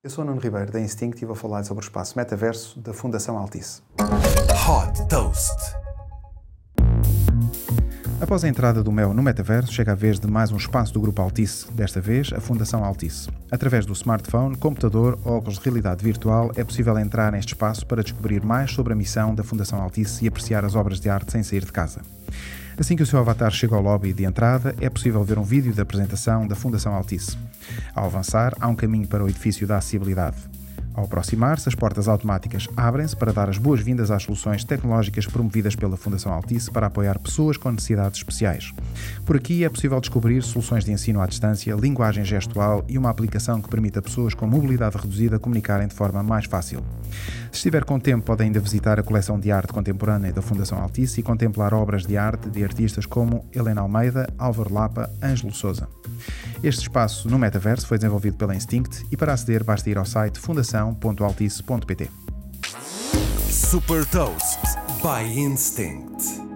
Eu sou o Nuno Ribeiro, da Instinct, e vou falar sobre o espaço metaverso da Fundação Altice. Hot Toast. Após a entrada do Mel no metaverso, chega a vez de mais um espaço do Grupo Altice, desta vez a Fundação Altice. Através do smartphone, computador ou óculos de realidade virtual, é possível entrar neste espaço para descobrir mais sobre a missão da Fundação Altice e apreciar as obras de arte sem sair de casa. Assim que o seu avatar chega ao lobby de entrada, é possível ver um vídeo da apresentação da Fundação Altice. Ao avançar, há um caminho para o edifício da acessibilidade. Ao aproximar-se, as portas automáticas abrem-se para dar as boas-vindas às soluções tecnológicas promovidas pela Fundação Altice para apoiar pessoas com necessidades especiais. Por aqui é possível descobrir soluções de ensino à distância, linguagem gestual e uma aplicação que permite a pessoas com mobilidade reduzida comunicarem de forma mais fácil. Se estiver com tempo, pode ainda visitar a coleção de arte contemporânea da Fundação Altice e contemplar obras de arte de artistas como Helena Almeida, Álvaro Lapa, Ângelo Souza. Este espaço no metaverso foi desenvolvido pela Instinct e para aceder basta ir ao site fundação.altice.pt. Super Toast by Instinct.